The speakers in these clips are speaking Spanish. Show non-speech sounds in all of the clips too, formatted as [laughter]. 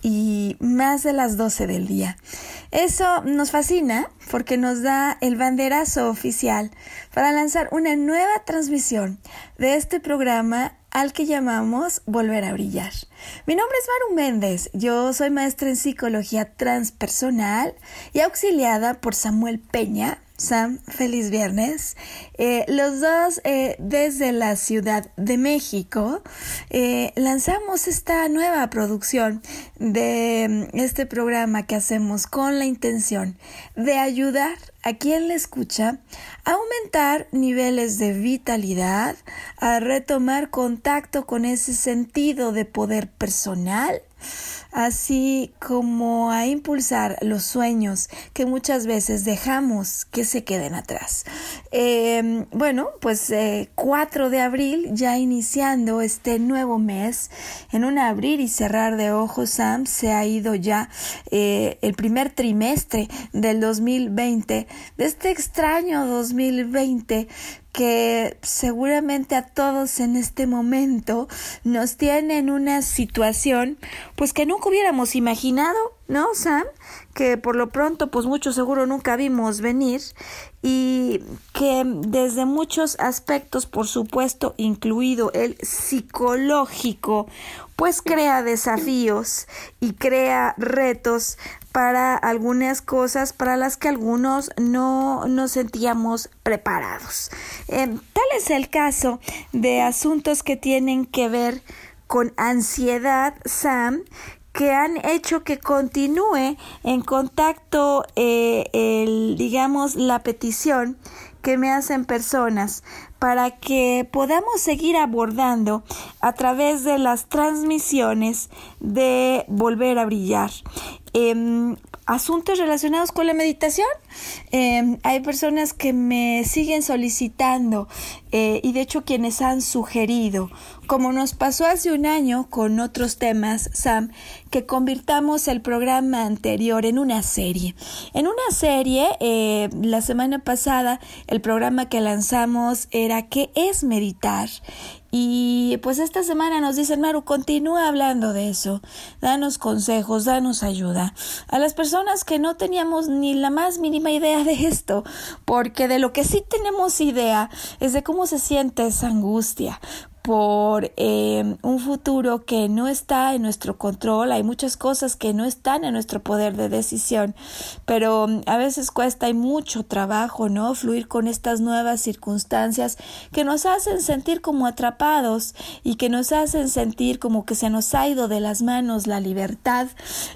Y más de las 12 del día. Eso nos fascina porque nos da el banderazo oficial para lanzar una nueva transmisión de este programa al que llamamos Volver a Brillar. Mi nombre es Maru Méndez, yo soy maestra en psicología transpersonal y auxiliada por Samuel Peña, Sam, feliz viernes. Eh, los dos eh, desde la Ciudad de México eh, lanzamos esta nueva producción de mm, este programa que hacemos con la intención de ayudar a quien le escucha a aumentar niveles de vitalidad, a retomar contacto con ese sentido de poder personal así como a impulsar los sueños que muchas veces dejamos que se queden atrás. Em, bueno, pues 4 eh, de abril, ya iniciando este nuevo mes, en un abrir y cerrar de ojos, Sam, se ha ido ya eh, el primer trimestre del 2020, de este extraño 2020 que seguramente a todos en este momento nos tiene en una situación pues que nunca hubiéramos imaginado, ¿no, Sam? Que por lo pronto pues mucho seguro nunca vimos venir y que desde muchos aspectos, por supuesto, incluido el psicológico, pues crea desafíos y crea retos para algunas cosas para las que algunos no nos sentíamos preparados. Em, tal es el caso de asuntos que tienen que ver con ansiedad, Sam, que han hecho que continúe en contacto, eh, el, digamos, la petición que me hacen personas para que podamos seguir abordando a través de las transmisiones de Volver a Brillar. Em, asuntos relacionados con la meditación. Em, hay personas que me siguen solicitando eh, y de hecho quienes han sugerido, como nos pasó hace un año con otros temas, Sam, que convirtamos el programa anterior en una serie. En una serie, eh, la semana pasada, el programa que lanzamos era ¿Qué es meditar? Y pues esta semana nos dicen, Maru, continúa hablando de eso, danos consejos, danos ayuda. A las personas que no teníamos ni la más mínima idea de esto, porque de lo que sí tenemos idea es de cómo se siente esa angustia, por eh, un futuro que no está en nuestro control. Hay muchas cosas que no están en nuestro poder de decisión, pero mm, a veces cuesta y mucho trabajo, ¿no? Fluir con estas nuevas circunstancias que nos hacen sentir como atrapados y que nos hacen sentir como que se nos ha ido de las manos la libertad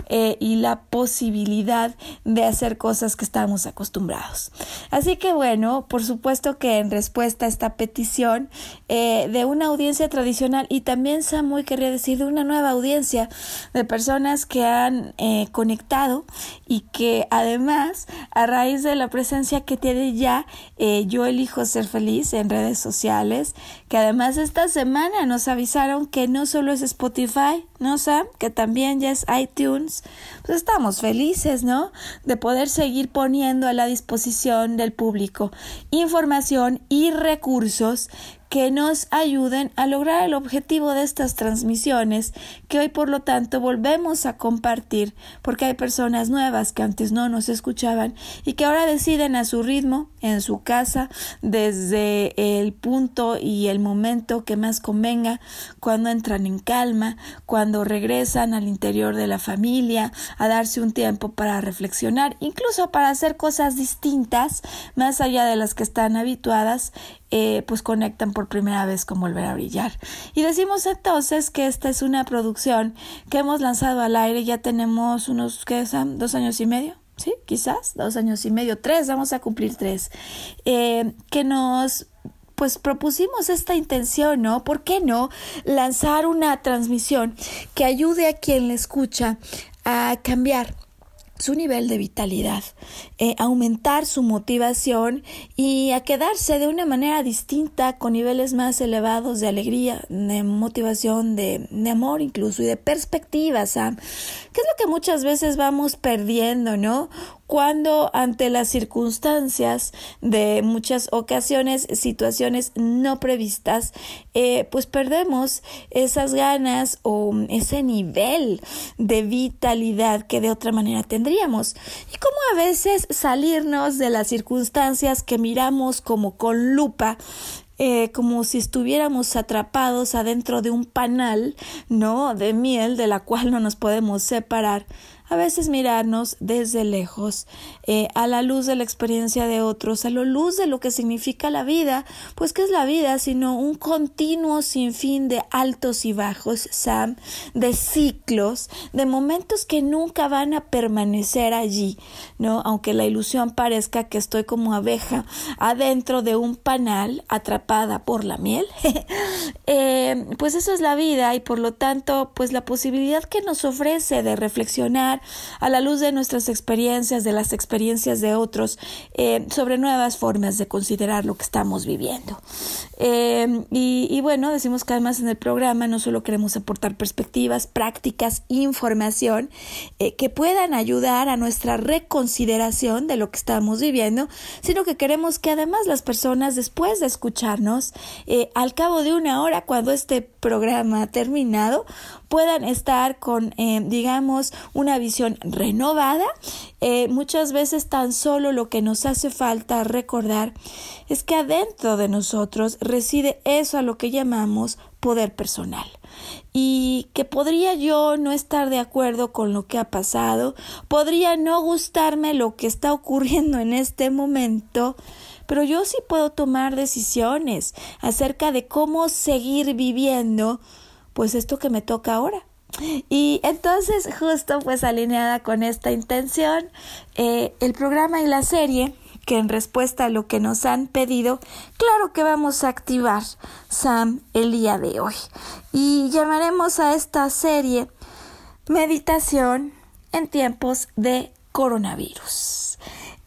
eh, y la posibilidad de hacer cosas que estamos acostumbrados. Así que bueno, por supuesto que en respuesta a esta petición eh, de una audiencia audiencia tradicional y también Samuel querría decir de una nueva audiencia de personas que han eh, conectado y que además a raíz de la presencia que tiene ya eh, yo elijo ser feliz en redes sociales que además esta semana nos avisaron que no solo es Spotify no Sam que también ya es iTunes. Pues estamos felices no de poder seguir poniendo a la disposición del público información y recursos que nos ayuden a lograr el objetivo de estas transmisiones que hoy por lo tanto volvemos a compartir porque hay personas nuevas que antes no nos escuchaban y que ahora deciden a su ritmo en su casa desde el punto y el momento que más convenga cuando entran en calma cuando regresan al interior de la familia a darse un tiempo para reflexionar incluso para hacer cosas distintas más allá de las que están habituadas eh, pues conectan por primera vez con Volver a Brillar. Y decimos entonces que esta es una producción que hemos lanzado al aire, ya tenemos unos, ¿qué son? Dos años y medio. Sí, quizás dos años y medio, tres, vamos a cumplir tres, eh, que nos pues propusimos esta intención, ¿no? ¿Por qué no lanzar una transmisión que ayude a quien le escucha a cambiar su nivel de vitalidad, eh, aumentar su motivación y a quedarse de una manera distinta con niveles más elevados de alegría, de motivación, de, de amor incluso y de perspectiva, Sam. ¿Qué es lo que muchas veces vamos perdiendo, no? Cuando ante las circunstancias de muchas ocasiones, situaciones no previstas, eh, pues perdemos esas ganas o ese nivel de vitalidad que de otra manera tendríamos. Y como a veces salirnos de las circunstancias que miramos como con lupa eh, como si estuviéramos atrapados adentro de un panal, ¿no? De miel de la cual no nos podemos separar a veces mirarnos desde lejos, eh, a la luz de la experiencia de otros, a la luz de lo que significa la vida, pues ¿qué es la vida sino un continuo sinfín de altos y bajos, Sam, de ciclos, de momentos que nunca van a permanecer allí, ¿no? Aunque la ilusión parezca que estoy como abeja adentro de un panal atrapada por la miel, [laughs] eh, pues eso es la vida y por lo tanto, pues la posibilidad que nos ofrece de reflexionar a la luz de nuestras experiencias, de las experiencias de otros, eh, sobre nuevas formas de considerar lo que estamos viviendo. Eh, y, bueno, decimos que además en el programa no solo queremos aportar perspectivas, prácticas, información eh, que puedan ayudar a nuestra reconsideración de lo que estamos viviendo, sino que queremos que además las personas después de escucharnos, al cabo de una hora, cuando este programa ha terminado, puedan estar con, digamos, una visión renovada, eh, muchas veces tan solo lo que nos hace falta recordar es que adentro de nosotros reside eso a lo que llamamos poder personal. Y que podría yo no estar de acuerdo con lo que ha pasado, podría no gustarme lo que está ocurriendo en este momento, pero yo sí puedo tomar decisiones acerca de cómo seguir viviendo pues esto que me toca ahora. Y entonces, justo pues alineada con esta intención, eh, el programa y la serie, que en respuesta a lo que nos han pedido, claro que vamos a activar, Sam, el día de hoy. Y llamaremos a esta serie Meditación en tiempos de coronavirus.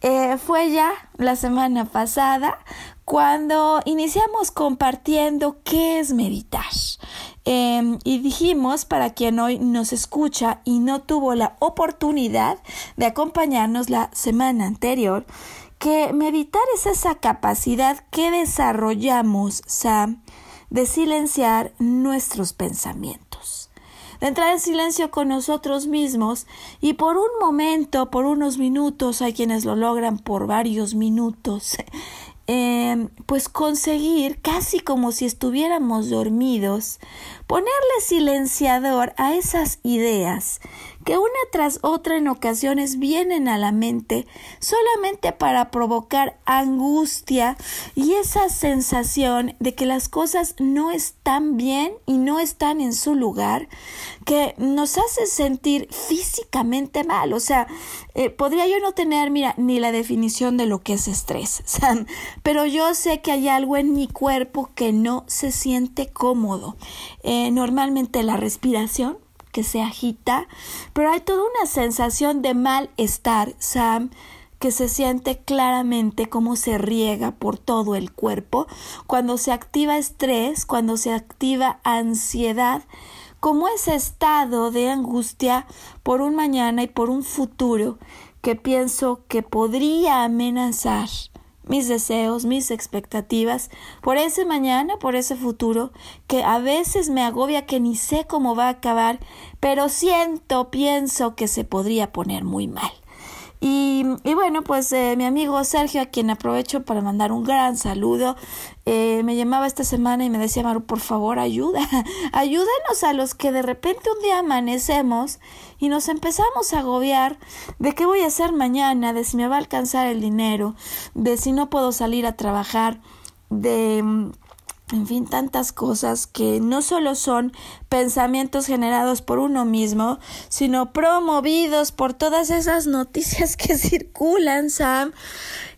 Eh, fue ya la semana pasada cuando iniciamos compartiendo qué es meditar. Em, y dijimos, para quien hoy nos escucha y no tuvo la oportunidad de acompañarnos la semana anterior, que meditar es esa capacidad que desarrollamos, Sam, de silenciar nuestros pensamientos, de entrar en silencio con nosotros mismos. Y por un momento, por unos minutos, hay quienes lo logran por varios minutos, [laughs] Em, pues conseguir, casi como si estuviéramos dormidos, ponerle silenciador a esas ideas que una tras otra en ocasiones vienen a la mente solamente para provocar angustia y esa sensación de que las cosas no están bien y no están en su lugar, que nos hace sentir físicamente mal. O sea, eh, podría yo no tener, mira, ni la definición de lo que es estrés, [laughs] Sam, pero yo sé que hay algo en mi cuerpo que no se siente cómodo. Eh, normalmente la respiración que se agita, pero hay toda una sensación de malestar, Sam, que se siente claramente cómo se riega por todo el cuerpo, cuando se activa estrés, cuando se activa ansiedad, como ese estado de angustia por un mañana y por un futuro que pienso que podría amenazar mis deseos, mis expectativas, por ese mañana, por ese futuro, que a veces me agobia que ni sé cómo va a acabar, pero siento, pienso que se podría poner muy mal. Y, bueno, pues eh, mi amigo Sergio, a quien aprovecho para mandar un gran saludo, eh, me llamaba esta semana y me decía, Maru, por favor, ayuda, [laughs] ayúdanos a los que de repente un día amanecemos y nos empezamos a agobiar de qué voy a hacer mañana, de si me va a alcanzar el dinero, de si no puedo salir a trabajar, de en fin, tantas cosas que no solo son pensamientos generados por uno mismo, sino promovidos por todas esas noticias que [laughs] circulan, Sam,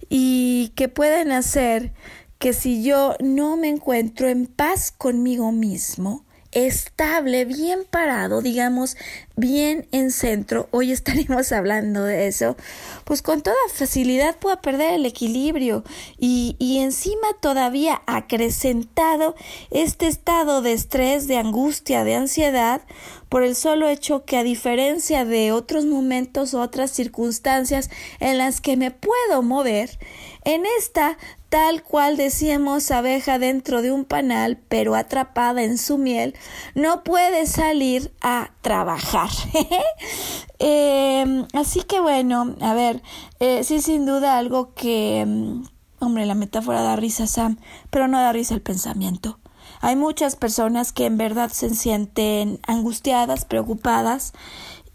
y que pueden hacer que si yo no me encuentro en paz conmigo mismo, estable, bien parado, digamos, bien en centro, hoy estaremos [laughs] hablando de eso, pues con toda facilidad pueda perder el equilibrio y, y encima todavía acrecentado este estado de estrés, de angustia, de ansiedad, por el solo hecho que a diferencia de otros momentos o otras circunstancias en las que me puedo mover, en esta tal cual decíamos abeja dentro de un panal, pero atrapada en su miel, no puede salir a trabajar. [laughs] Em, así que bueno, a ver, eh, sí sin duda algo que, em, hombre, la metáfora da risa, Sam, pero no da risa el pensamiento. Hay muchas personas que en verdad se sienten angustiadas, preocupadas,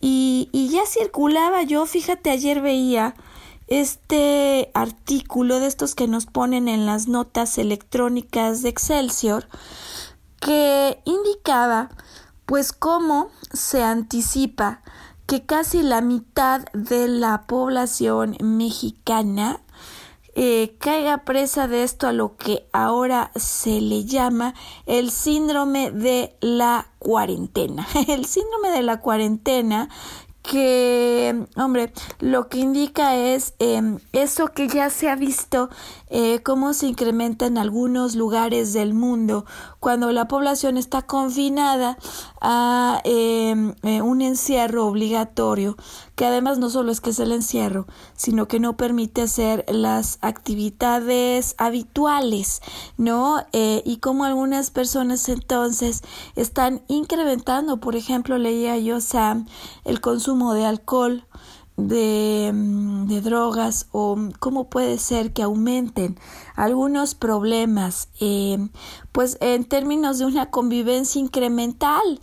y, y ya circulaba yo, fíjate, ayer veía este artículo de estos que nos ponen en las notas electrónicas de Excelsior que indicaba pues cómo se anticipa que casi la mitad de la población mexicana eh, caiga presa de esto a lo que ahora se le llama el síndrome de la cuarentena. [laughs] El síndrome de la cuarentena que, hombre, lo que indica es em, eso que ya se ha visto, eh, cómo se incrementa en algunos lugares del mundo. Cuando la población está confinada a em, eh, un encierro obligatorio, que además no solo es que es el encierro, sino que no permite hacer las actividades habituales, ¿no? Eh, y como algunas personas entonces están incrementando, por ejemplo, leía yo, Sam, el consumo de alcohol, de, mm, de, drogas o cómo puede ser que aumenten algunos problemas, eh, pues en términos de una convivencia incremental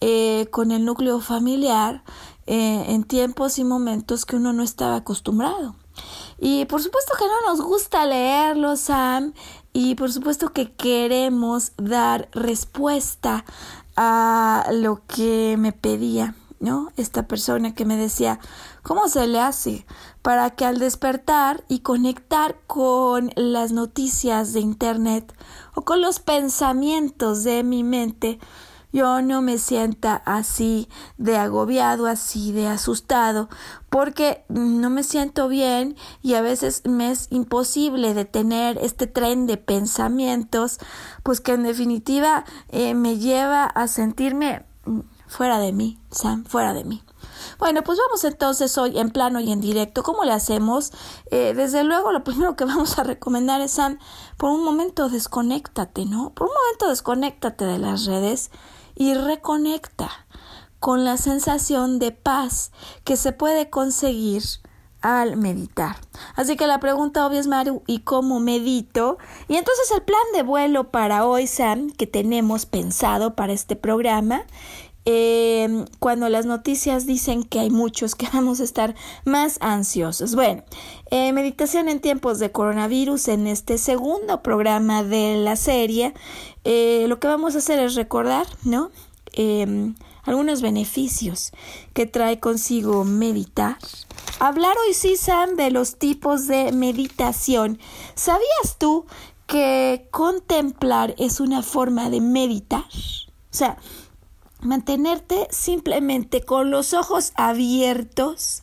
eh, con el núcleo familiar eh, en tiempos y momentos que uno no estaba acostumbrado. Y por supuesto que no nos gusta leerlo, Sam, y por supuesto que queremos dar respuesta a lo que me pedía ¿no? Esta persona que me decía, ¿cómo se le hace para que al despertar y conectar con las noticias de Internet o con los pensamientos de mi mente, yo no me sienta así de agobiado, así de asustado, porque no me siento bien y a veces me es imposible detener este tren de pensamientos, pues que en definitiva eh, me lleva a sentirme Fuera de mí, Sam, fuera de mí. Bueno, pues vamos entonces hoy en plano y en directo. ¿Cómo le hacemos? Eh, desde luego, lo primero que [laughs] vamos a recomendar es, Sam, por un momento desconéctate, ¿no? Por un momento desconéctate de las redes y reconecta con la sensación de paz que se puede conseguir al meditar. Así que la pregunta obvia es, Maru, ¿y cómo medito? Y entonces el plan de vuelo para hoy, Sam, que tenemos pensado para este programa, eh, cuando las noticias dicen que hay muchos que [laughs] vamos a estar más ansiosos. Bueno, eh, meditación en tiempos de coronavirus en este segundo programa de la serie, eh, lo que vamos a hacer es recordar, ¿no? Em, algunos beneficios que trae consigo meditar. Hablar hoy sí, Sam, de los tipos de meditación. ¿Sabías tú que contemplar es una forma de meditar? O sea, mantenerte simplemente con los ojos abiertos,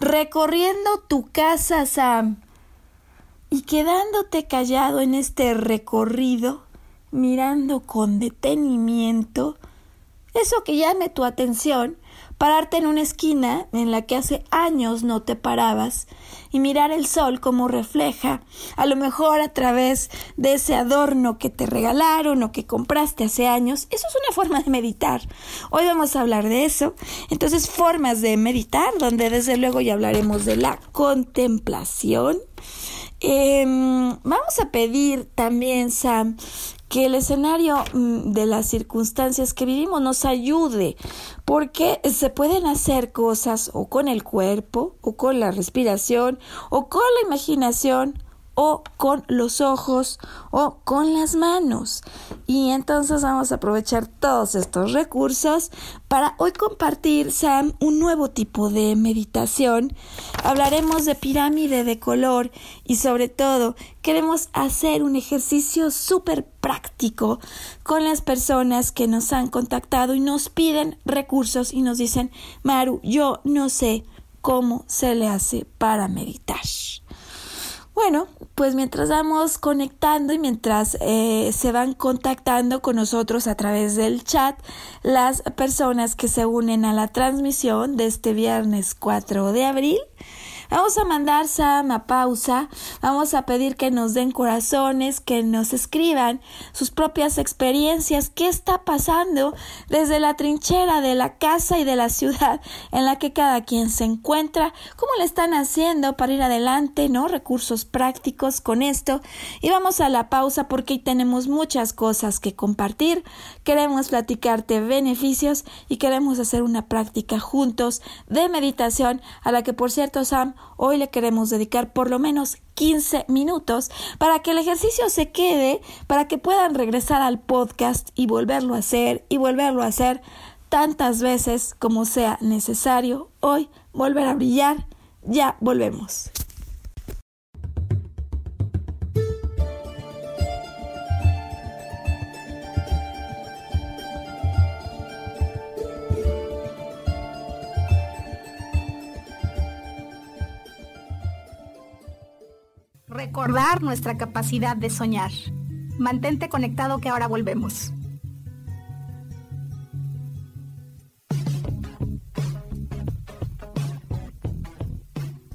recorriendo tu casa, Sam, y quedándote callado en este recorrido, mirando con detenimiento, eso que llame tu atención pararte en una esquina en la que hace años no te parabas y mirar el sol como refleja, a lo mejor a través de ese adorno que te regalaron o que compraste hace años, eso es una forma de meditar. Hoy vamos a hablar de eso. Entonces, formas de meditar, donde desde luego ya hablaremos de la contemplación. Em, vamos a pedir también, Sam, que el escenario mm, de las circunstancias que vivimos nos ayude, porque se pueden hacer cosas o con el cuerpo, o con la respiración, o con la imaginación, o con los ojos o con las manos. Y entonces vamos a aprovechar todos estos recursos para hoy compartir, Sam, un nuevo tipo de meditación. Hablaremos de pirámide de color y sobre todo queremos hacer un ejercicio súper práctico con las personas que nos han contactado y nos piden recursos y nos dicen, Maru, yo no sé cómo se le hace para meditar. Bueno, pues mientras vamos conectando y mientras eh, se van contactando con nosotros a través del chat, las personas que se unen a la transmisión de este viernes 4 de abril, Vamos a mandar Sam a pausa, vamos a pedir que nos den corazones, que nos escriban sus propias experiencias, qué está pasando desde la trinchera de la casa y de la ciudad en la que cada quien se encuentra, cómo le están haciendo para ir adelante, ¿no? Recursos prácticos con esto. Y vamos a la pausa porque tenemos muchas cosas que compartir, queremos platicarte beneficios y queremos hacer una práctica juntos de meditación a la que por cierto Sam Hoy le queremos dedicar por lo menos 15 minutos para que el ejercicio se quede, para que puedan regresar al podcast y volverlo a hacer y volverlo a hacer tantas veces como sea necesario. Hoy volver a brillar. Ya volvemos. Recordar nuestra capacidad de soñar. Mantente conectado que ahora volvemos.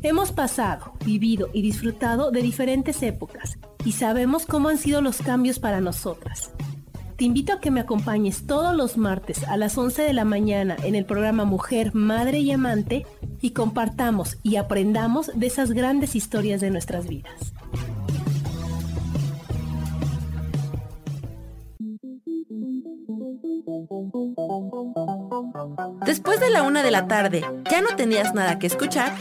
Hemos pasado, vivido y disfrutado de diferentes épocas y sabemos cómo han sido los cambios para nosotras. Te invito a que me acompañes todos los martes a las 11 de la mañana en el programa Mujer, Madre y Amante y compartamos y aprendamos de esas grandes historias de nuestras vidas. Después de la una de la tarde, ¿ya no tenías nada que escuchar?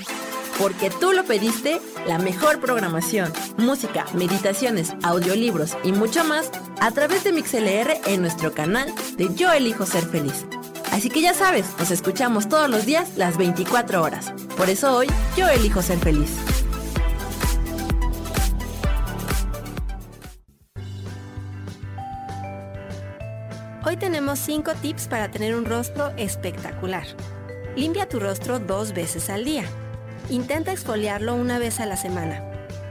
Porque tú lo pediste, la mejor programación, música, meditaciones, audiolibros y mucho más a través de MixLR en nuestro canal de Yo Elijo Ser Feliz. Así que ya sabes, nos escuchamos todos los días las 24 horas. Por eso hoy yo elijo ser feliz. Hoy tenemos 5 tips para tener un rostro espectacular. Limpia tu rostro dos veces al día. Intenta exfoliarlo una vez a la semana.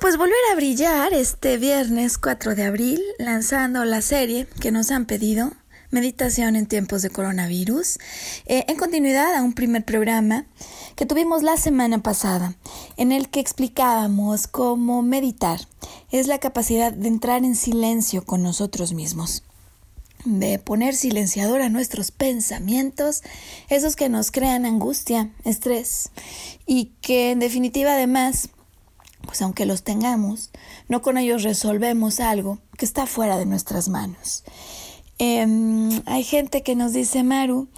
Pues volver a brillar este viernes 4 de abril, lanzando la serie que nos han pedido, Meditación en tiempos de coronavirus, eh, en continuidad a un primer programa que tuvimos la semana pasada, en el que explicábamos cómo meditar es la capacidad de entrar en silencio con nosotros mismos de poner silenciador a nuestros pensamientos, esos que nos crean angustia, estrés y que en definitiva además pues aunque los tengamos, no con ellos resolvemos algo que está fuera de nuestras manos. Em, hay gente que nos dice, Maru,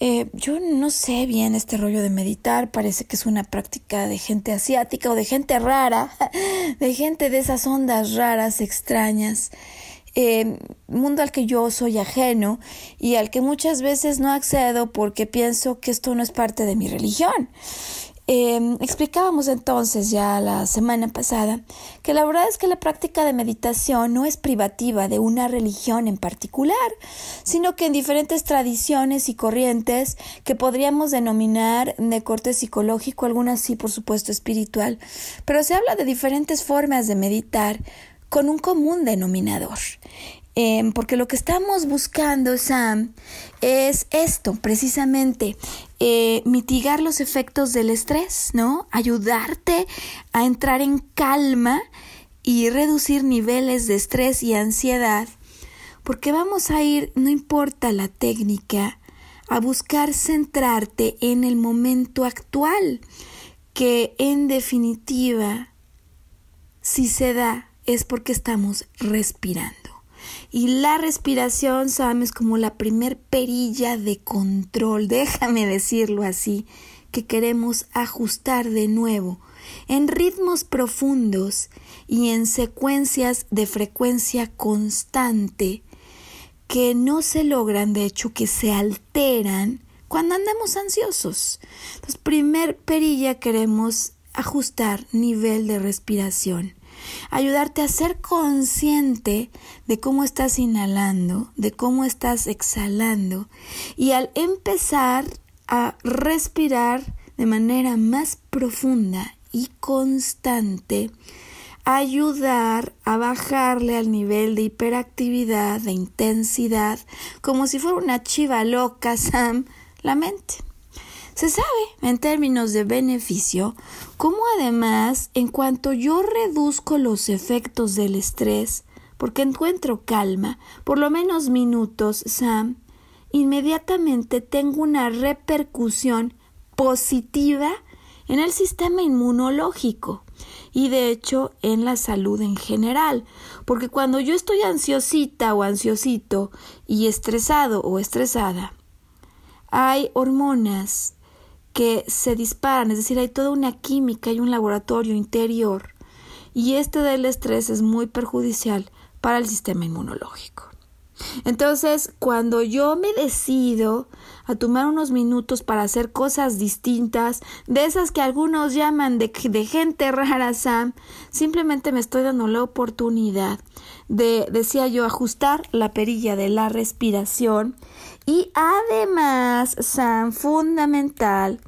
eh, yo no sé bien este rollo de meditar, parece que es una práctica de gente asiática o de gente rara, [laughs] de gente de esas ondas raras, extrañas, eh, mundo al que yo soy ajeno y al que muchas veces no accedo porque pienso que esto no es parte de mi religión. Em, explicábamos entonces ya la semana pasada que la verdad es que la práctica de meditación no es privativa de una religión en particular, sino que en diferentes tradiciones y corrientes que podríamos denominar de corte psicológico, algunas sí por supuesto espiritual, pero se habla de diferentes formas de meditar con un común denominador. Em, porque lo que estamos buscando, Sam, es esto, precisamente, eh, mitigar los efectos del estrés, ¿no? Ayudarte a entrar en calma y reducir niveles de estrés y ansiedad, porque vamos a ir, no importa la técnica, a buscar centrarte en el momento actual, que en definitiva, si se da, es porque estamos respirando. Y la respiración, Sam, es como la primer perilla de control, [laughs] déjame decirlo así, que queremos ajustar de nuevo en ritmos profundos y en secuencias de frecuencia constante que no se logran, de hecho, que se alteran cuando andamos ansiosos. Entonces, primer perilla queremos ajustar nivel de respiración ayudarte a ser consciente de cómo estás inhalando, de cómo estás exhalando y al empezar a respirar de manera más profunda y constante, ayudar a bajarle al nivel de hiperactividad, de intensidad, como si fuera una chiva loca, Sam, la mente. Se sabe, en términos de beneficio, cómo además, en cuanto yo reduzco los efectos del estrés, porque encuentro calma, por lo menos minutos, Sam, inmediatamente tengo una repercusión positiva en el sistema inmunológico y de hecho en la salud en general, porque cuando yo estoy ansiosita o ansiosito y estresado o estresada, hay hormonas que se disparan, es decir, hay toda una química y un laboratorio interior y este del estrés es muy perjudicial para el sistema inmunológico. Entonces, cuando yo me decido a tomar unos minutos para hacer cosas distintas, de esas que algunos llaman de, de gente rara, Sam, simplemente me estoy dando la oportunidad de, decía yo, ajustar la perilla de la respiración y además, Sam, fundamental,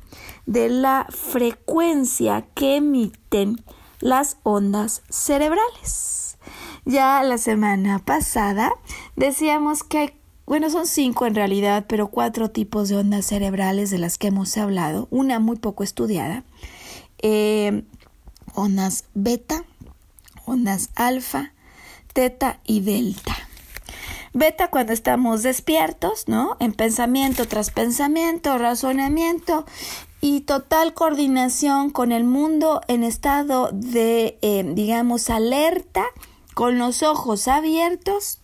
de la frecuencia que emiten las ondas cerebrales. Ya la semana pasada decíamos que hay, bueno, son cinco en realidad, pero cuatro tipos de ondas cerebrales de las que hemos hablado, una muy poco estudiada, eh, ondas beta, ondas alfa, teta y delta. Beta cuando estamos despiertos, ¿no? En pensamiento tras pensamiento, razonamiento y total coordinación con el mundo en estado de, eh, digamos, alerta, con los ojos abiertos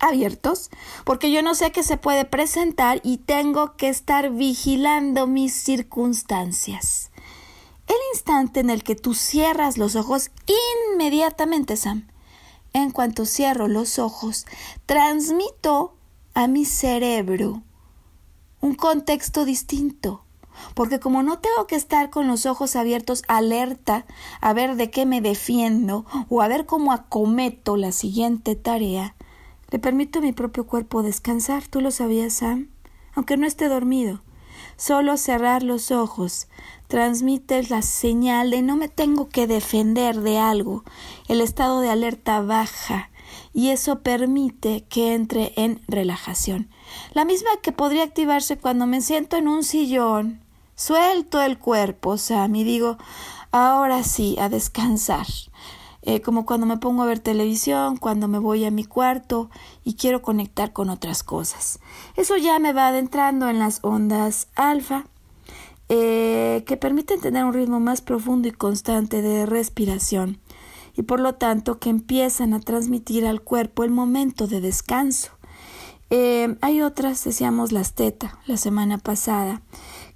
abiertos, porque yo no sé qué se puede presentar y tengo que estar vigilando mis circunstancias. El instante en el que tú cierras los ojos, inmediatamente, Sam, en cuanto cierro los ojos, transmito a mi cerebro un contexto distinto. Porque como no tengo que estar con los ojos abiertos alerta a ver de qué me defiendo o a ver cómo acometo la siguiente tarea, le permito a mi propio cuerpo descansar. ¿Tú lo sabías, Sam? Aunque no esté dormido. Solo cerrar los ojos transmite la señal de no me tengo que defender de algo. El estado de alerta baja y eso permite que entre en relajación. La misma que podría activarse cuando me siento en un sillón, suelto el cuerpo, Sam, y digo, ahora sí, a descansar. Eh, como cuando me pongo a ver televisión, cuando me voy a mi cuarto y quiero conectar con otras cosas. Eso ya me va adentrando en las ondas alfa, eh, que permiten tener un ritmo más profundo y constante de respiración y por lo tanto que empiezan a transmitir al cuerpo el momento de descanso. Eh, hay otras, decíamos las teta la semana pasada,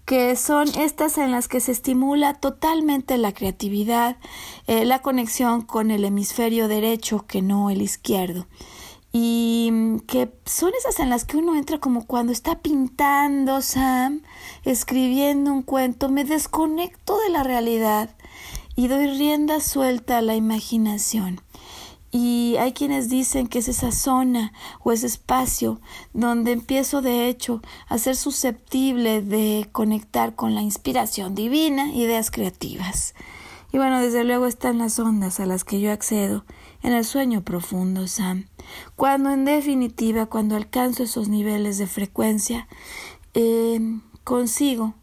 que son estas en las que se estimula totalmente la creatividad, eh, la conexión con el hemisferio derecho que no el izquierdo. Y mm, que son esas en las que uno entra como cuando está pintando, Sam, escribiendo un cuento, me desconecto de la realidad y doy rienda suelta a la imaginación. Y hay quienes dicen que es esa zona o ese espacio donde empiezo de hecho a ser susceptible de conectar con la inspiración divina, ideas creativas. Y bueno, desde luego están las ondas a las que yo accedo en el sueño profundo, Sam. Cuando en definitiva, cuando alcanzo esos niveles de frecuencia, eh, consigo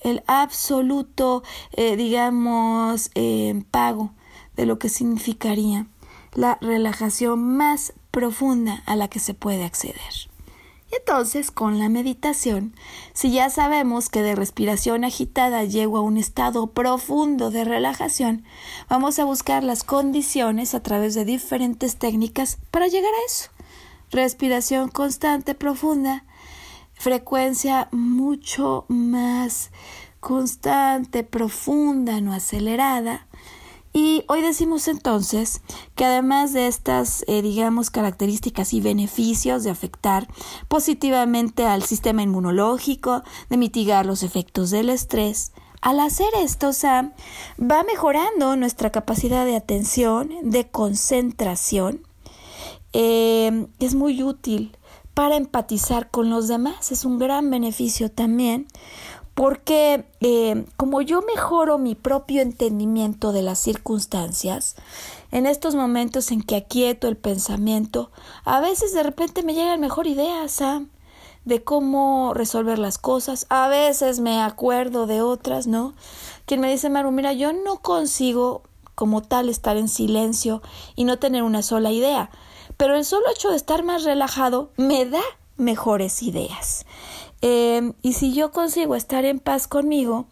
el absoluto, eh, digamos, eh, pago de lo que significaría la relajación más profunda a la que se puede acceder. Entonces, con la meditación, si ya sabemos que de respiración agitada llego a un estado profundo de relajación, vamos a buscar las condiciones a través de diferentes técnicas para llegar a eso. Respiración constante, profunda, frecuencia mucho más constante, profunda, no acelerada, y hoy decimos entonces que además de estas, eh, digamos, características y beneficios de afectar positivamente al sistema inmunológico, de mitigar los efectos del estrés, al hacer esto, Sam, va mejorando nuestra capacidad de atención, de concentración. Eh, es muy útil para empatizar con los demás, es un gran beneficio también porque eh, como yo mejoro mi propio entendimiento de las circunstancias, en estos momentos en que aquieto el pensamiento, a veces de repente me llegan mejor ideas, Sam, de cómo resolver las cosas, a veces me acuerdo de otras, ¿no? Quien me dice, Maru, mira, yo no consigo como tal estar en silencio y no tener una sola idea, pero el solo hecho de estar más relajado me da mejores ideas. Em, y si yo consigo estar en paz conmigo,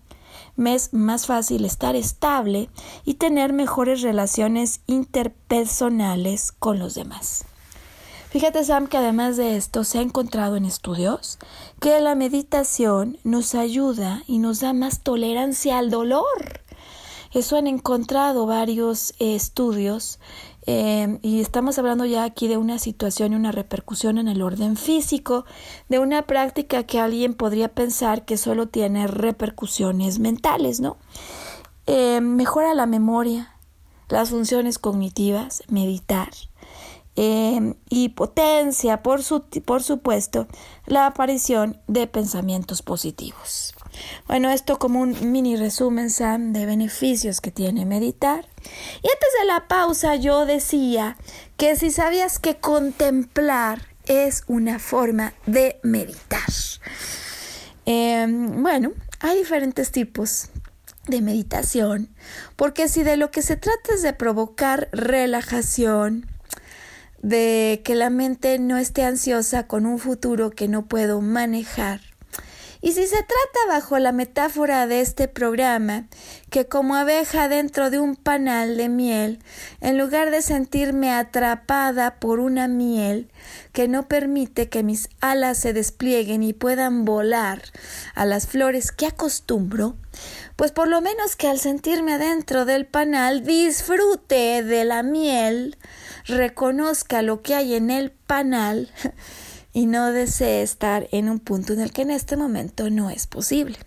me es más fácil estar estable y tener mejores relaciones interpersonales con los demás. Fíjate, Sam, que además de esto se ha encontrado en estudios que la meditación nos ayuda y nos da más tolerancia al dolor. Eso han encontrado varios estudios Em, y estamos hablando ya aquí de una situación y una repercusión en el orden físico, de una práctica que alguien podría pensar que solo tiene repercusiones mentales, ¿no? Em, mejora la memoria, las funciones cognitivas, meditar, em, y potencia, por, por supuesto, la aparición de pensamientos positivos. Bueno, esto como un mini resumen, Sam, de beneficios que tiene meditar. Y antes de la pausa yo decía que si sabías que contemplar es una forma de meditar. Em, bueno, hay diferentes tipos de meditación, porque si de lo que se trata es de provocar relajación, de que la mente no esté ansiosa con un futuro que no puedo manejar, Y si se trata bajo la metáfora de este programa, que como abeja dentro de un panal de miel, en lugar de sentirme atrapada por una miel que no permite que mis alas se desplieguen y puedan volar a las flores que acostumbro, pues por lo menos que al sentirme adentro del panal disfrute de la miel, reconozca lo que hay en el panal [laughs] y no desee estar en un punto en el que en este momento no es posible.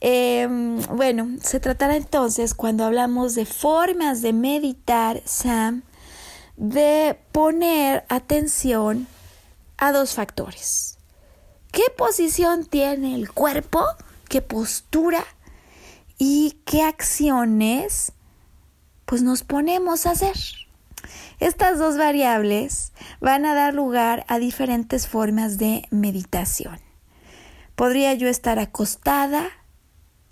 Em, bueno, se tratará entonces, cuando hablamos de formas de meditar, Sam, de poner atención a dos factores. ¿Qué posición tiene el cuerpo? ¿Qué postura? ¿Y qué acciones pues nos ponemos a hacer? Estas dos variables van a dar lugar a diferentes formas de meditación. Podría yo estar acostada,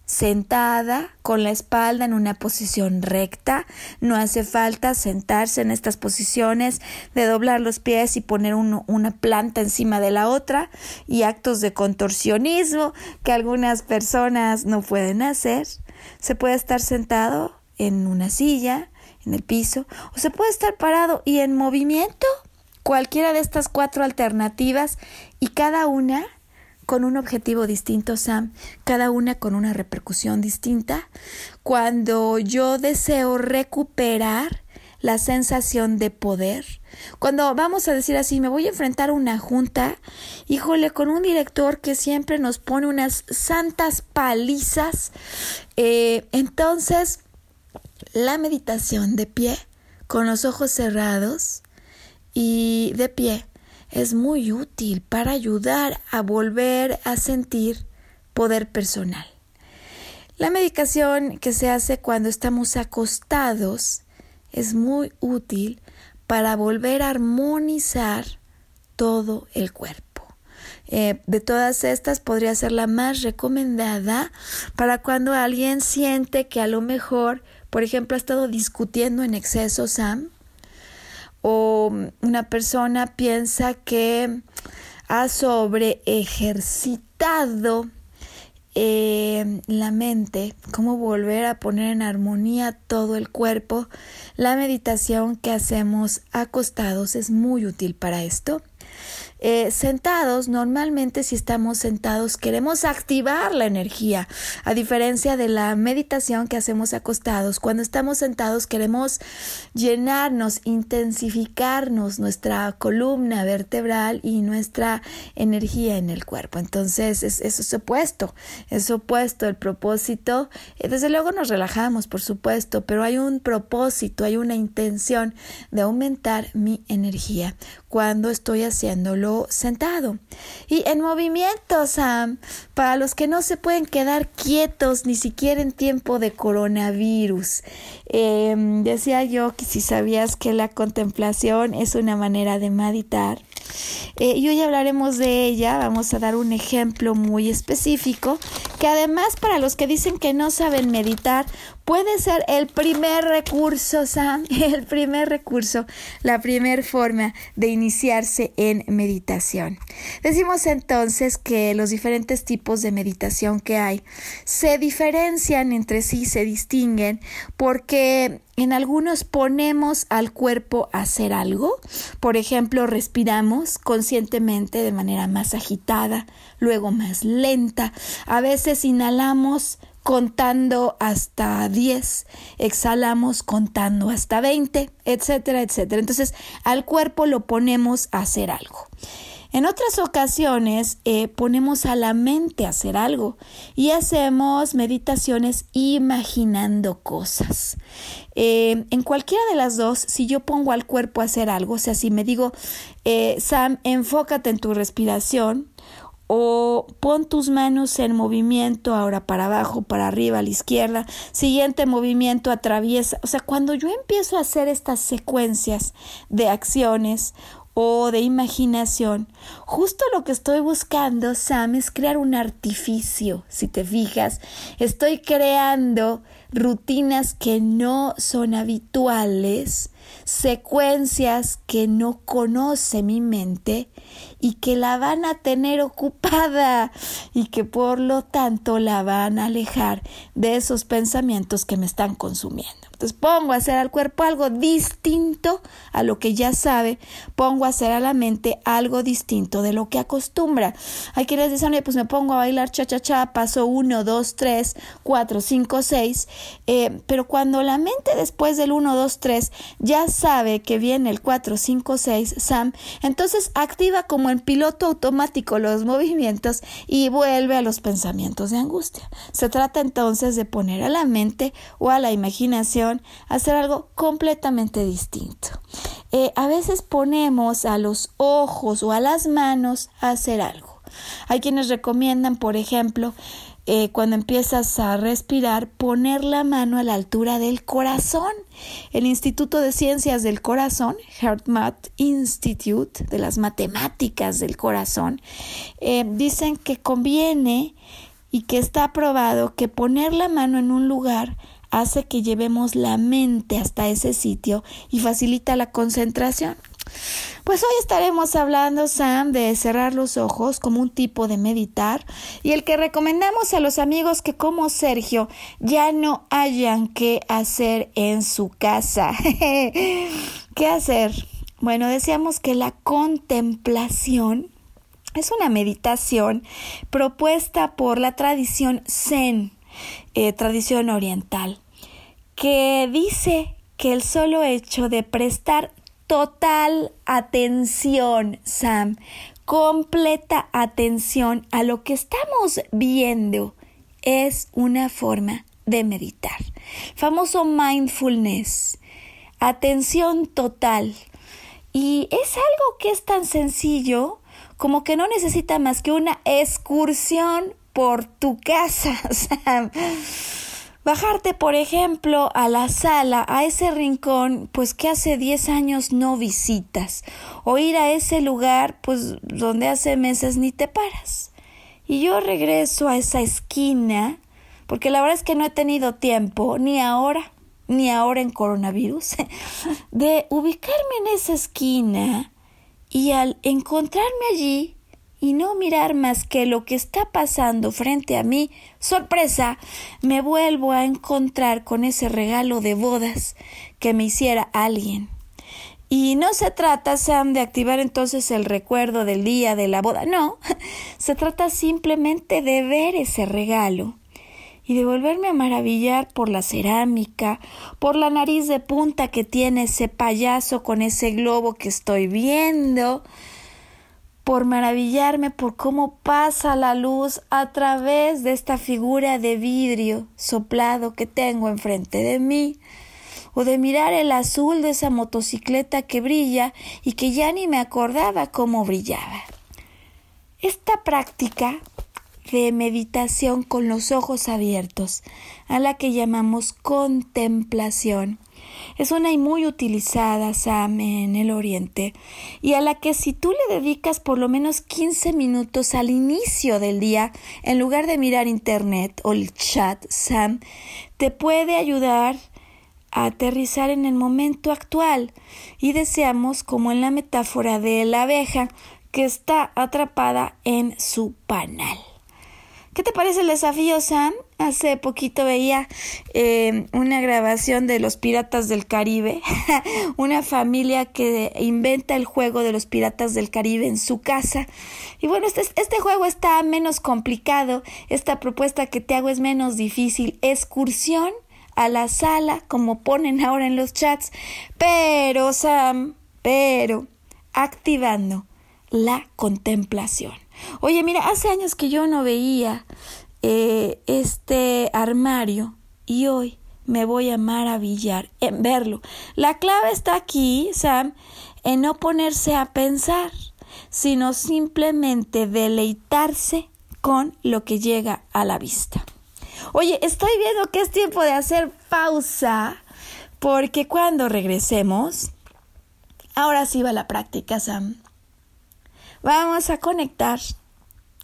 sentada, con la espalda en una posición recta. No hace falta sentarse en estas posiciones de doblar los pies y poner una planta encima de la otra y actos de contorsionismo que algunas personas no pueden hacer. Se puede estar sentado en una silla, en el piso, o se puede estar parado y en movimiento, cualquiera de estas cuatro alternativas y cada una con un objetivo distinto, Sam, cada una con una repercusión distinta. Cuando yo deseo recuperar la sensación de poder, cuando vamos a decir así, me voy a enfrentar a una junta, híjole, con un director que siempre nos pone unas santas palizas, eh, entonces la meditación de pie, con los ojos cerrados y de pie, es muy útil para ayudar a volver a sentir poder personal. La medicación que se hace cuando estamos acostados es muy útil para volver a armonizar todo el cuerpo. Eh, de todas estas podría ser la más recomendada para cuando alguien siente que a lo mejor por ejemplo, ha estado discutiendo en exceso, Sam, o una persona piensa que ha sobre ejercitado eh, la mente, cómo volver a poner en armonía todo el cuerpo. La meditación que hacemos acostados es muy útil para esto. Eh, sentados, normalmente si estamos sentados queremos activar la energía, a diferencia de la meditación que hacemos acostados. Cuando estamos sentados queremos llenarnos, intensificarnos nuestra columna vertebral y nuestra energía en el cuerpo. Entonces, es, eso es opuesto, es opuesto el propósito. Eh, desde luego nos relajamos, por supuesto, pero hay un propósito, hay una intención de aumentar mi energía cuando estoy haciéndolo sentado. Y en movimiento, Sam, para los que no se pueden quedar quietos ni siquiera en tiempo de coronavirus. Em, decía yo que si sabías que la contemplación es una manera de meditar. Eh, y hoy hablaremos de ella, vamos a dar un ejemplo muy específico, que además para los que dicen que no saben meditar, puede ser el primer recurso, Sam, [laughs] el primer recurso, la primera forma de iniciarse en meditación. Decimos entonces que los diferentes tipos de meditación que hay se diferencian entre sí, se distinguen, porque en algunos ponemos al cuerpo a hacer algo, por ejemplo, respiramos conscientemente de manera más agitada, luego más lenta, a veces inhalamos contando hasta 10, exhalamos contando hasta 20, etcétera, etcétera. Entonces al cuerpo lo ponemos a hacer algo. En otras ocasiones eh, ponemos a la mente a hacer algo y hacemos meditaciones imaginando cosas. Eh, en cualquiera de las dos, si yo pongo al cuerpo a hacer algo, o sea, si me digo, eh, Sam, enfócate en tu respiración, o pon tus manos en movimiento ahora para abajo, para arriba, a la izquierda, siguiente movimiento atraviesa, o sea, cuando yo empiezo a hacer estas secuencias de acciones o de imaginación, justo lo que estoy buscando, Sam, es crear un artificio, si te fijas, estoy creando rutinas que no son habituales secuencias que no conoce mi mente y que la van a tener ocupada y que por lo tanto la van a alejar de esos pensamientos que me están consumiendo. Entonces pongo a hacer al cuerpo algo distinto a lo que ya sabe, pongo a hacer a la mente algo distinto de lo que acostumbra. Hay quienes dicen, oye, pues me pongo a bailar cha-cha-cha, paso uno, dos, tres, cuatro, cinco, seis, eh, pero cuando la mente después del uno, dos, tres ya sabe que viene el cuatro, cinco, seis, Sam, entonces activa como en piloto automático los movimientos y vuelve a los pensamientos de angustia. Se trata entonces de poner a la mente o a la imaginación hacer algo completamente distinto. Eh, a veces ponemos a los ojos o a las manos a hacer algo. Hay quienes recomiendan, por ejemplo, eh, cuando empiezas a respirar, poner la mano a la altura del corazón. El Instituto de Ciencias del Corazón, HeartMath Institute, de las matemáticas del corazón, eh, dicen que conviene y que está probado que poner la mano en un lugar hace que llevemos la mente hasta ese sitio y facilita la concentración. Pues hoy estaremos hablando, Sam, de cerrar los ojos como un tipo de meditar y el que recomendamos a los amigos que como Sergio ya no hayan que hacer en su casa. [laughs] ¿Qué hacer? Bueno, decíamos que la contemplación es una meditación propuesta por la tradición Zen, eh, tradición oriental que dice que el solo hecho de prestar total atención, Sam, completa atención a lo que estamos viendo es una forma de meditar. Famoso mindfulness, atención total. Y es algo que es tan sencillo como que no necesita más que una excursión por tu casa, [laughs] Sam. Bajarte, por ejemplo, a la sala, a ese rincón, pues que hace 10 años no visitas, o ir a ese lugar, pues donde hace meses ni te paras. Y yo regreso a esa esquina, porque la verdad es que no he tenido tiempo, ni ahora, ni ahora en coronavirus, [laughs] de ubicarme en esa esquina y al encontrarme allí, y no mirar más que lo que está pasando frente a mí, sorpresa, me vuelvo a encontrar con ese regalo de bodas que me hiciera alguien. Y no se trata, Sam, de activar entonces el recuerdo del día de la boda, no, [laughs] se trata simplemente de ver ese regalo y de volverme a maravillar por la cerámica, por la nariz de punta que tiene ese payaso con ese globo que estoy viendo, por maravillarme por cómo pasa la luz a través de esta figura de vidrio soplado que tengo enfrente de mí, o de mirar el azul de esa motocicleta que brilla y que ya ni me acordaba cómo brillaba. Esta práctica de meditación con los ojos abiertos, a la que llamamos contemplación, es una y muy utilizada, Sam, en el Oriente, y a la que si tú le dedicas por lo menos 15 minutos al inicio del día, en lugar de mirar Internet o el chat, Sam, te puede ayudar a aterrizar en el momento actual y deseamos, como en la metáfora de la abeja, que está atrapada en su panal. ¿Qué te parece el desafío, Sam? Hace poquito veía eh, una grabación de los Piratas del Caribe, [laughs] una familia que inventa el juego de los Piratas del Caribe en su casa. Y bueno, este, este juego está menos complicado, esta propuesta que te hago es menos difícil. Excursión a la sala, como ponen ahora en los chats, pero, Sam, pero, activando la contemplación. Oye, mira, hace años que yo no veía eh, este armario y hoy me voy a maravillar en verlo. La clave está aquí, Sam, en no ponerse a pensar, sino simplemente deleitarse con lo que llega a la vista. Oye, estoy viendo que es tiempo de hacer pausa, porque cuando regresemos, ahora sí va la práctica, Sam. Vamos a conectar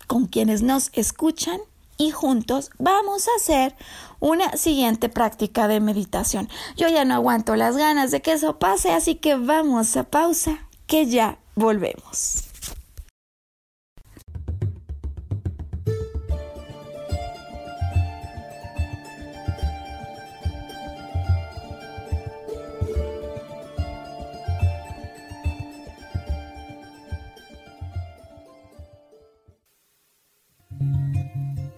con quienes nos escuchan y juntos vamos a hacer una siguiente práctica de meditación. Yo ya no aguanto las ganas de que eso pase, así que vamos a pausa, que ya volvemos.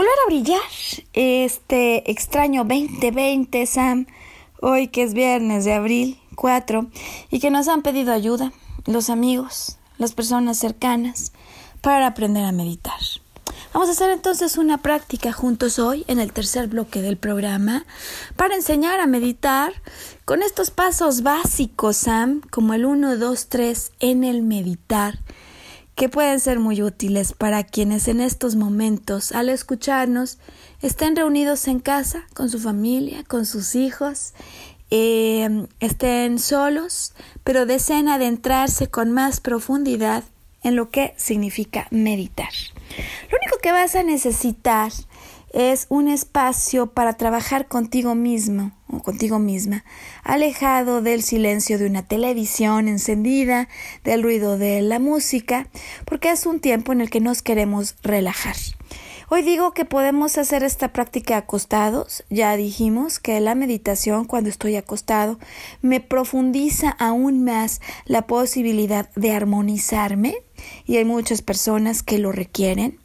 Volver a brillar este extraño 2020, Sam, hoy que es viernes de abril 4 y que nos han pedido ayuda, los amigos, las personas cercanas, para aprender a meditar. Vamos a hacer entonces una práctica juntos hoy en el tercer bloque del programa para enseñar a meditar con estos pasos básicos, Sam, como el 1, 2, 3 en el meditar que pueden ser muy útiles para quienes en estos momentos, al escucharnos, estén reunidos en casa con su familia, con sus hijos, em, estén solos, pero deseen adentrarse con más profundidad en lo que significa meditar. Lo único que vas a necesitar es un espacio para trabajar contigo mismo o contigo misma, alejado del silencio de una televisión encendida, del ruido de la música, porque es un tiempo en el que nos queremos relajar. Hoy digo que podemos hacer esta práctica acostados. Ya dijimos que la meditación cuando estoy acostado me profundiza aún más la posibilidad de armonizarme y hay muchas personas que lo requieren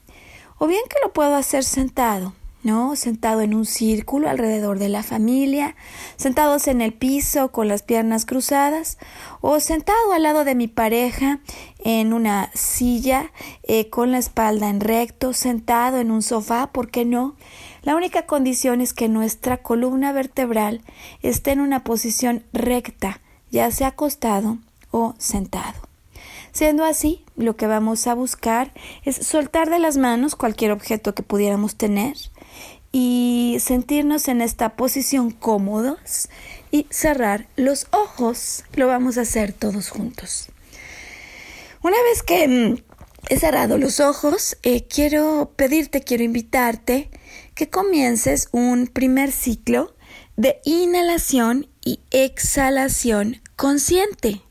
o bien que lo puedo hacer sentado, ¿no? Sentado en un círculo alrededor de la familia, sentados en el piso con las piernas cruzadas o sentado al lado de mi pareja en una silla eh, con la espalda en recto, sentado en un sofá, ¿por qué no? La única condición es que nuestra columna vertebral esté en una posición recta, ya sea acostado o sentado. Siendo así, lo que vamos a buscar es soltar de las manos cualquier objeto que pudiéramos tener y sentirnos en esta posición cómodos y cerrar los ojos. Lo vamos a hacer todos juntos. Una vez que mm, he cerrado los ojos, eh, quiero pedirte, quiero invitarte que comiences un primer ciclo de inhalación y exhalación consciente.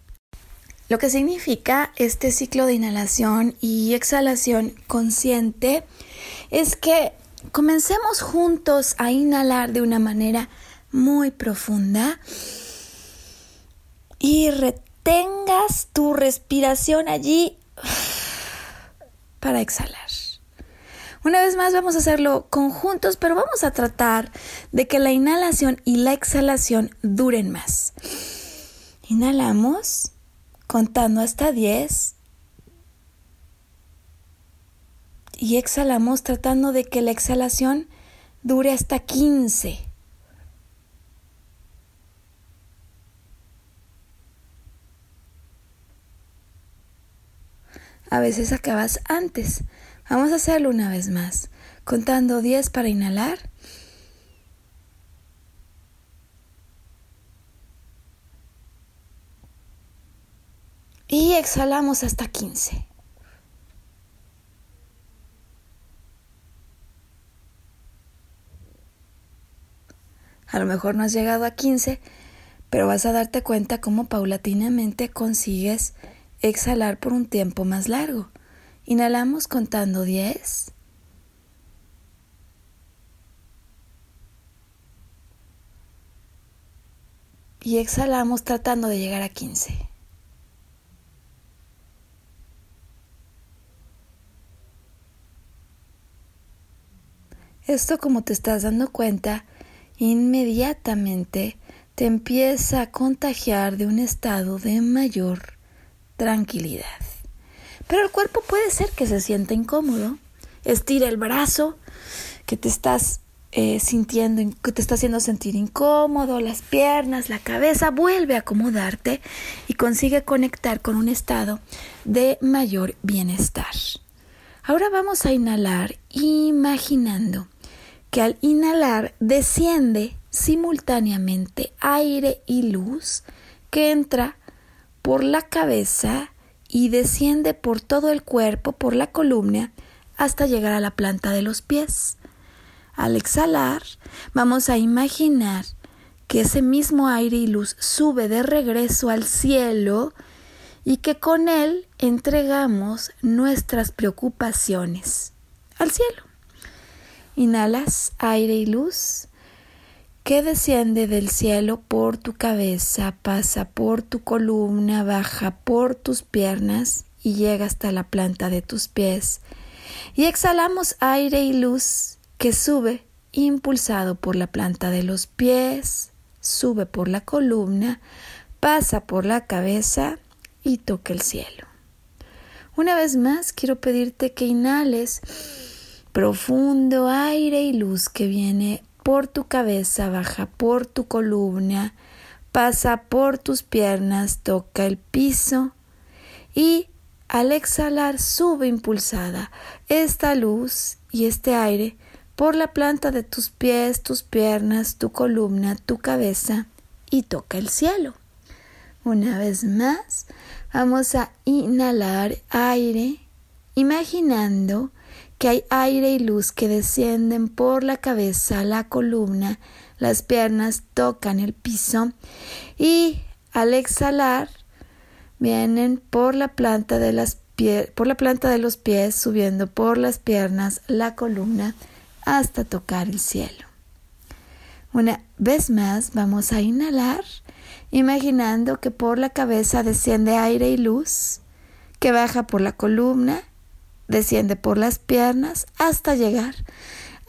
Lo que significa este ciclo de inhalación y exhalación consciente es que comencemos juntos a inhalar de una manera muy profunda y retengas tu respiración allí para exhalar. Una vez más vamos a hacerlo conjuntos, pero vamos a tratar de que la inhalación y la exhalación duren más. Inhalamos contando hasta 10 y exhalamos tratando de que la exhalación dure hasta 15. A veces acabas antes. Vamos a hacerlo una vez más, contando 10 para inhalar. Y exhalamos hasta 15. A lo mejor no has llegado a 15, pero vas a darte cuenta cómo paulatinamente consigues exhalar por un tiempo más largo. Inhalamos contando 10. Y exhalamos tratando de llegar a 15. Esto como te estás dando cuenta inmediatamente te empieza a contagiar de un estado de mayor tranquilidad. Pero el cuerpo puede ser que se sienta incómodo. Estira el brazo que te estás eh, sintiendo, que te está haciendo sentir incómodo, las piernas, la cabeza, vuelve a acomodarte y consigue conectar con un estado de mayor bienestar. Ahora vamos a inhalar imaginando que al inhalar desciende simultáneamente aire y luz que entra por la cabeza y desciende por todo el cuerpo, por la columna, hasta llegar a la planta de los pies. Al exhalar, vamos a imaginar que ese mismo aire y luz sube de regreso al cielo y que con él entregamos nuestras preocupaciones al cielo. Inhalas aire y luz que desciende del cielo por tu cabeza, pasa por tu columna, baja por tus piernas y llega hasta la planta de tus pies. Y exhalamos aire y luz que sube impulsado por la planta de los pies, sube por la columna, pasa por la cabeza y toca el cielo. Una vez más quiero pedirte que inhales profundo aire y luz que viene por tu cabeza, baja por tu columna, pasa por tus piernas, toca el piso y al exhalar sube impulsada esta luz y este aire por la planta de tus pies, tus piernas, tu columna, tu cabeza y toca el cielo. Una vez más, vamos a inhalar aire, imaginando que hay aire y luz que descienden por la cabeza, la columna, las piernas tocan el piso y al exhalar vienen por la planta de las por la planta de los pies subiendo por las piernas, la columna hasta tocar el cielo. Una vez más vamos a inhalar imaginando que por la cabeza desciende aire y luz que baja por la columna desciende por las piernas hasta llegar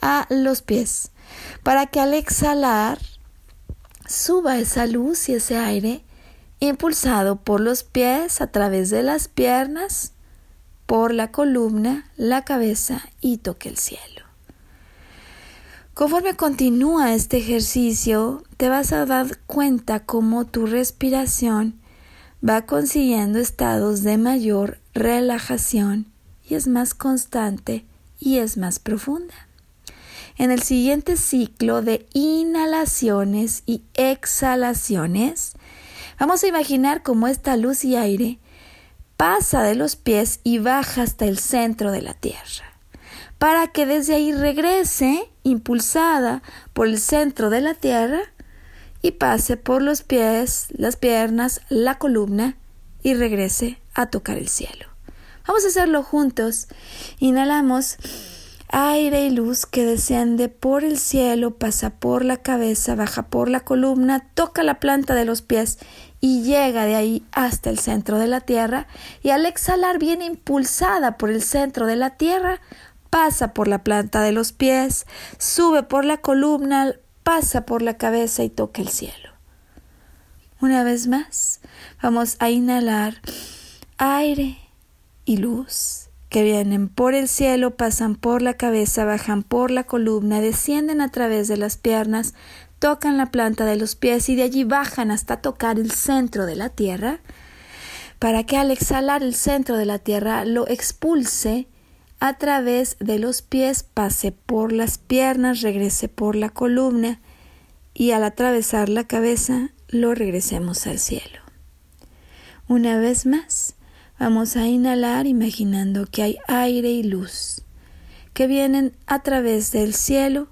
a los pies, para que al exhalar suba esa luz y ese aire impulsado por los pies a través de las piernas, por la columna, la cabeza y toque el cielo. Conforme continúa este ejercicio, te vas a dar cuenta cómo tu respiración va consiguiendo estados de mayor relajación y es más constante y es más profunda. En el siguiente ciclo de inhalaciones y exhalaciones, vamos a imaginar cómo esta luz y aire pasa de los pies y baja hasta el centro de la tierra para que desde ahí regrese impulsada por el centro de la tierra y pase por los pies, las piernas, la columna y regrese a tocar el cielo. Vamos a hacerlo juntos. Inhalamos aire y luz que desciende por el cielo, pasa por la cabeza, baja por la columna, toca la planta de los pies y llega de ahí hasta el centro de la tierra y al exhalar viene impulsada por el centro de la tierra pasa por la planta de los pies, sube por la columna, pasa por la cabeza y toca el cielo. Una vez más, vamos a inhalar aire y luz que vienen por el cielo, pasan por la cabeza, bajan por la columna, descienden a través de las piernas, tocan la planta de los pies y de allí bajan hasta tocar el centro de la tierra, para que al exhalar el centro de la tierra lo expulse a través de los pies, pase por las piernas, regrese por la columna y al atravesar la cabeza lo regresemos al cielo. Una vez más, vamos a inhalar imaginando que hay aire y luz que vienen a través del cielo,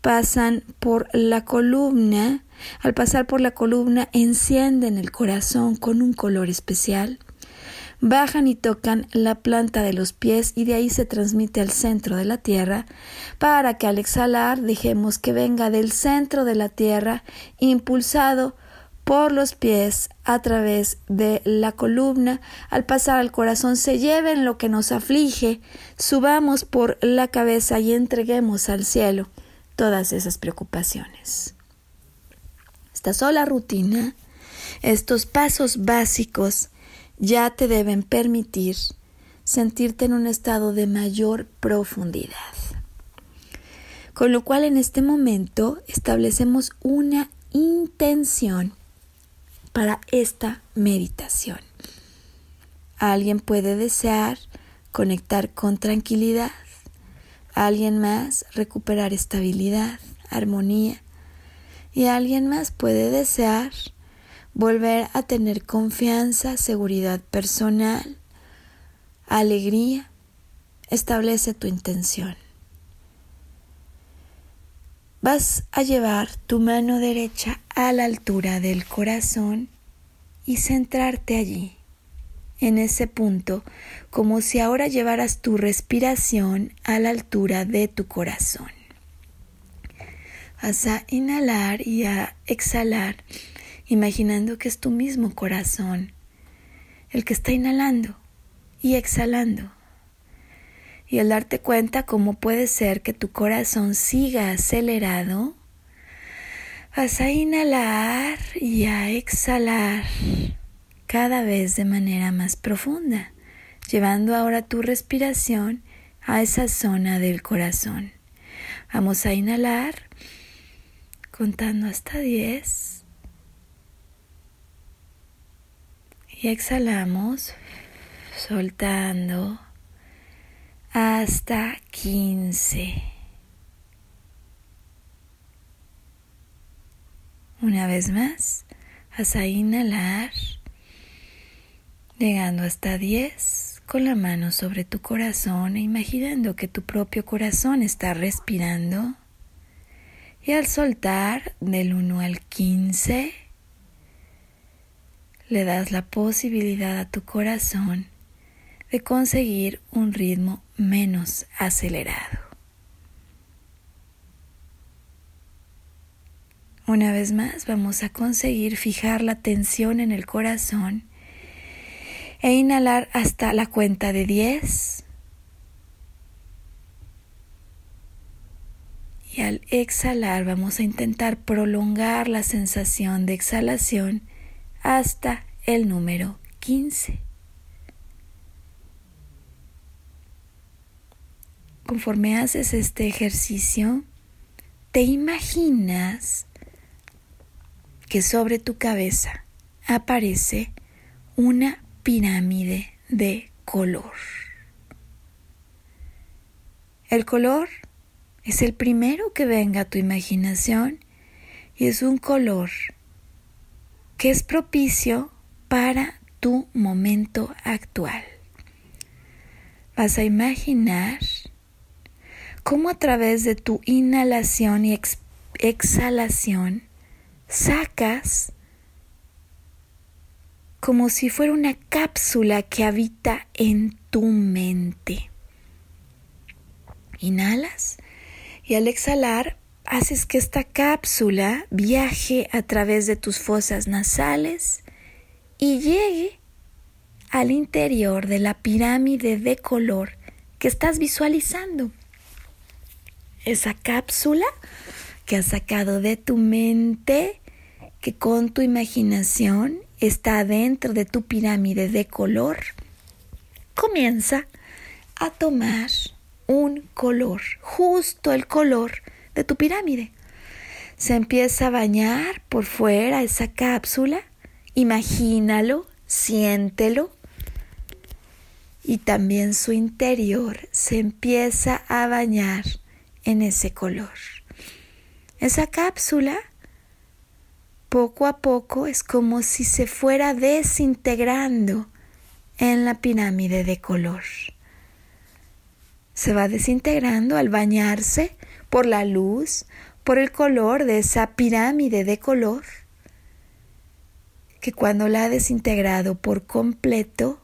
pasan por la columna, al pasar por la columna encienden el corazón con un color especial, bajan y tocan la planta de los pies y de ahí se transmite al centro de la tierra, para que al exhalar dejemos que venga del centro de la tierra, impulsado por los pies a través de la columna, al pasar al corazón se lleven lo que nos aflige, subamos por la cabeza y entreguemos al cielo todas esas preocupaciones. Esta sola rutina, estos pasos básicos, ya te deben permitir sentirte en un estado de mayor profundidad. Con lo cual en este momento establecemos una intención para esta meditación. Alguien puede desear conectar con tranquilidad, alguien más recuperar estabilidad, armonía y alguien más puede desear volver a tener confianza, seguridad personal, alegría. Establece tu intención. Vas a llevar tu mano derecha a la altura del corazón y centrarte allí, en ese punto, como si ahora llevaras tu respiración a la altura de tu corazón. Vas a inhalar y a exhalar imaginando que es tu mismo corazón el que está inhalando y exhalando. Y al darte cuenta cómo puede ser que tu corazón siga acelerado, vas a inhalar y a exhalar cada vez de manera más profunda, llevando ahora tu respiración a esa zona del corazón. Vamos a inhalar contando hasta 10. Y exhalamos soltando hasta 15. Una vez más, vas a inhalar, llegando hasta 10 con la mano sobre tu corazón e imaginando que tu propio corazón está respirando. Y al soltar del 1 al 15, le das la posibilidad a tu corazón de conseguir un ritmo menos acelerado. Una vez más vamos a conseguir fijar la tensión en el corazón e inhalar hasta la cuenta de 10. Y al exhalar vamos a intentar prolongar la sensación de exhalación hasta el número 15. Conforme haces este ejercicio, te imaginas que sobre tu cabeza aparece una pirámide de color. El color es el primero que venga a tu imaginación y es un color que es propicio para tu momento actual. Vas a imaginar cómo a través de tu inhalación y exhalación sacas como si fuera una cápsula que habita en tu mente. Inhalas y al exhalar haces que esta cápsula viaje a través de tus fosas nasales y llegue al interior de la pirámide de color que estás visualizando. Esa cápsula que has sacado de tu mente, que con tu imaginación está dentro de tu pirámide de color, comienza a tomar un color, justo el color de tu pirámide. Se empieza a bañar por fuera esa cápsula, imagínalo, siéntelo, y también su interior se empieza a bañar en ese color. Esa cápsula poco a poco es como si se fuera desintegrando en la pirámide de color se va desintegrando al bañarse por la luz, por el color de esa pirámide de color, que cuando la ha desintegrado por completo,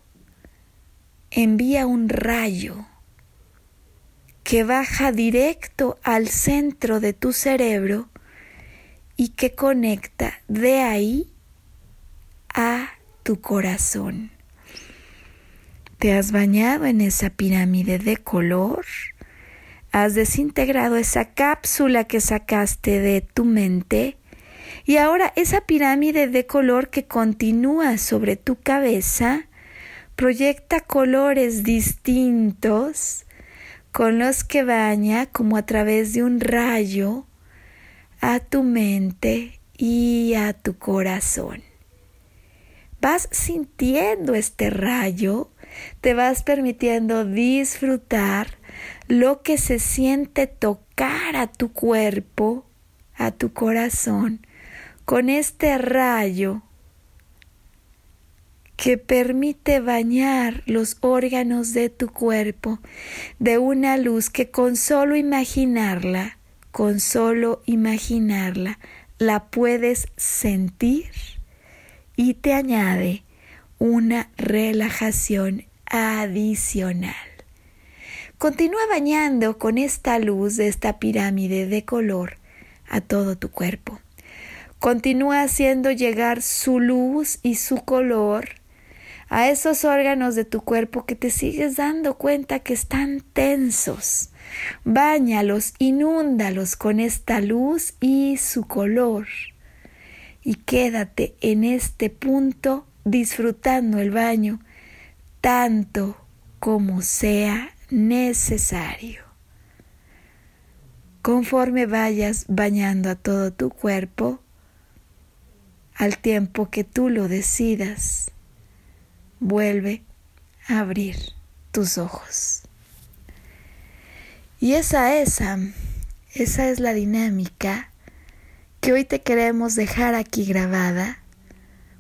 envía un rayo que baja directo al centro de tu cerebro y que conecta de ahí a tu corazón. Te has bañado en esa pirámide de color. Has desintegrado esa cápsula que sacaste de tu mente. Y ahora esa pirámide de color que continúa sobre tu cabeza proyecta colores distintos con los que baña como a través de un rayo a tu mente y a tu corazón. Vas sintiendo este rayo te vas permitiendo disfrutar lo que se siente tocar a tu cuerpo, a tu corazón, con este rayo que permite bañar los órganos de tu cuerpo de una luz que con solo imaginarla, con solo imaginarla, la puedes sentir y te añade una relajación adicional. Continúa bañando con esta luz de esta pirámide de color a todo tu cuerpo. Continúa haciendo llegar su luz y su color a esos órganos de tu cuerpo que te sigues dando cuenta que están tensos. Báñalos, inúndalos con esta luz y su color. Y quédate en este punto disfrutando el baño tanto como sea necesario. Conforme vayas bañando a todo tu cuerpo, al tiempo que tú lo decidas, vuelve a abrir tus ojos. Y esa, esa, esa es la dinámica que hoy te queremos dejar aquí grabada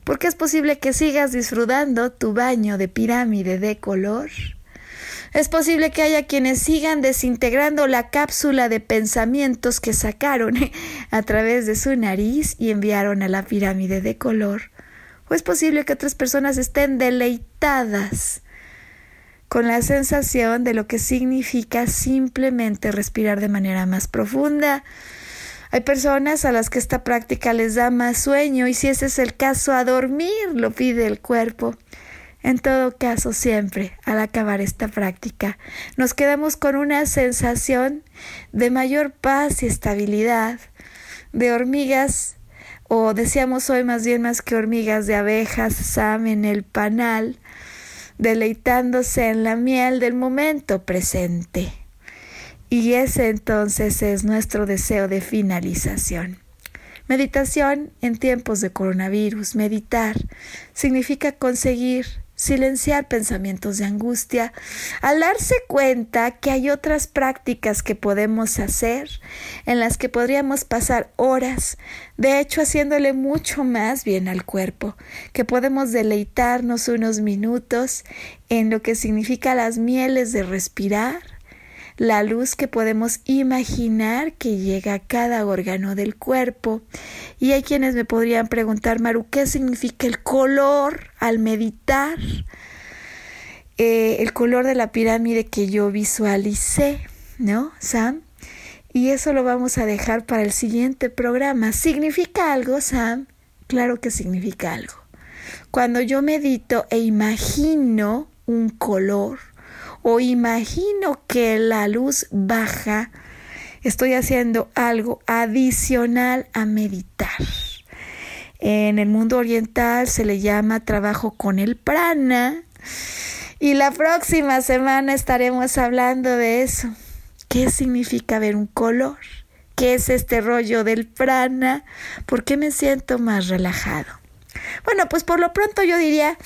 porque es posible que sigas disfrutando tu baño de pirámide de color. Es posible que haya quienes sigan desintegrando la cápsula de pensamientos que sacaron [laughs] a través de su nariz y enviaron a la pirámide de color. O es posible que otras personas estén deleitadas con la sensación de lo que significa simplemente respirar de manera más profunda, hay personas a las que esta práctica les da más sueño y si ese es el caso, a dormir lo pide el cuerpo. En todo caso, siempre al acabar esta práctica, nos quedamos con una sensación de mayor paz y estabilidad, de hormigas, o decíamos hoy más bien más que hormigas, de abejas, Sam, en el panal, deleitándose en la miel del momento presente. Y ese entonces es nuestro deseo de finalización. Meditación en tiempos de coronavirus. Meditar significa conseguir silenciar pensamientos de angustia, al darse cuenta que hay otras prácticas que podemos hacer en las que podríamos pasar horas, de hecho haciéndole mucho más bien al cuerpo, que podemos deleitarnos unos minutos en lo que significa las mieles de respirar, la luz que podemos imaginar que llega a cada órgano del cuerpo. Y hay quienes me podrían preguntar, Maru, ¿qué significa el color al meditar? Eh, el color de la pirámide que yo visualicé, ¿no, Sam? Y eso lo vamos a dejar para el siguiente programa. ¿Significa algo, Sam? Claro que significa algo. Cuando yo medito e imagino un color, o imagino que la luz baja, estoy haciendo algo adicional a meditar. En el mundo oriental se le llama trabajo con el prana. Y la próxima semana estaremos hablando de eso. ¿Qué significa ver un color? ¿Qué es este rollo del prana? ¿Por qué me siento más relajado? Bueno, pues por lo pronto yo diría,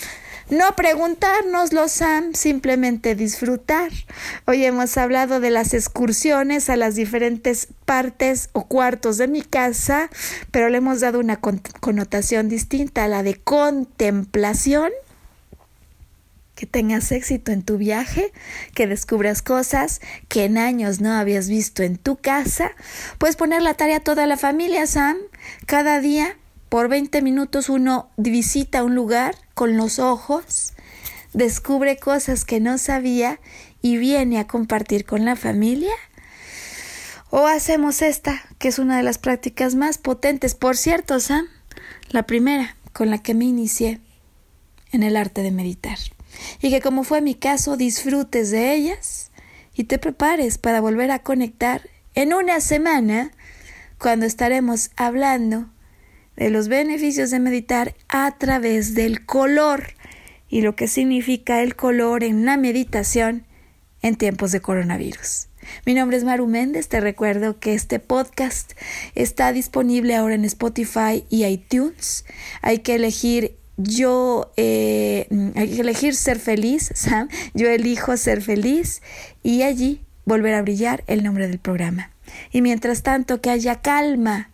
no preguntárnoslo, Sam, simplemente disfrutar. Hoy hemos hablado de las excursiones a las diferentes partes o cuartos de mi casa, pero le hemos dado una connotación distinta a la de contemplación que tengas éxito en tu viaje, que descubras cosas que en años no habías visto en tu casa. Puedes poner la tarea a toda la familia, Sam. Cada día por 20 minutos uno visita un lugar con los ojos, descubre cosas que no sabía y viene a compartir con la familia. O hacemos esta, que es una de las prácticas más potentes, por cierto, Sam, la primera con la que me inicié en el arte de meditar. Y que como fue mi caso, disfrutes de ellas y te prepares para volver a conectar en una semana cuando estaremos hablando de los beneficios de meditar a través del color y lo que significa el color en la meditación en tiempos de coronavirus. Mi nombre es Maru Méndez, te recuerdo que este podcast está disponible ahora en Spotify y iTunes. Hay que elegir yo, eh, hay que elegir ser feliz, [laughs] Sam, yo elijo ser feliz y allí volver a brillar el nombre del programa. Y mientras tanto que haya calma,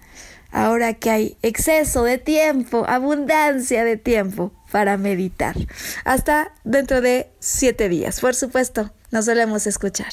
ahora que hay exceso de tiempo, abundancia de tiempo para meditar. Hasta dentro de siete días, por supuesto, nos solemos escuchar.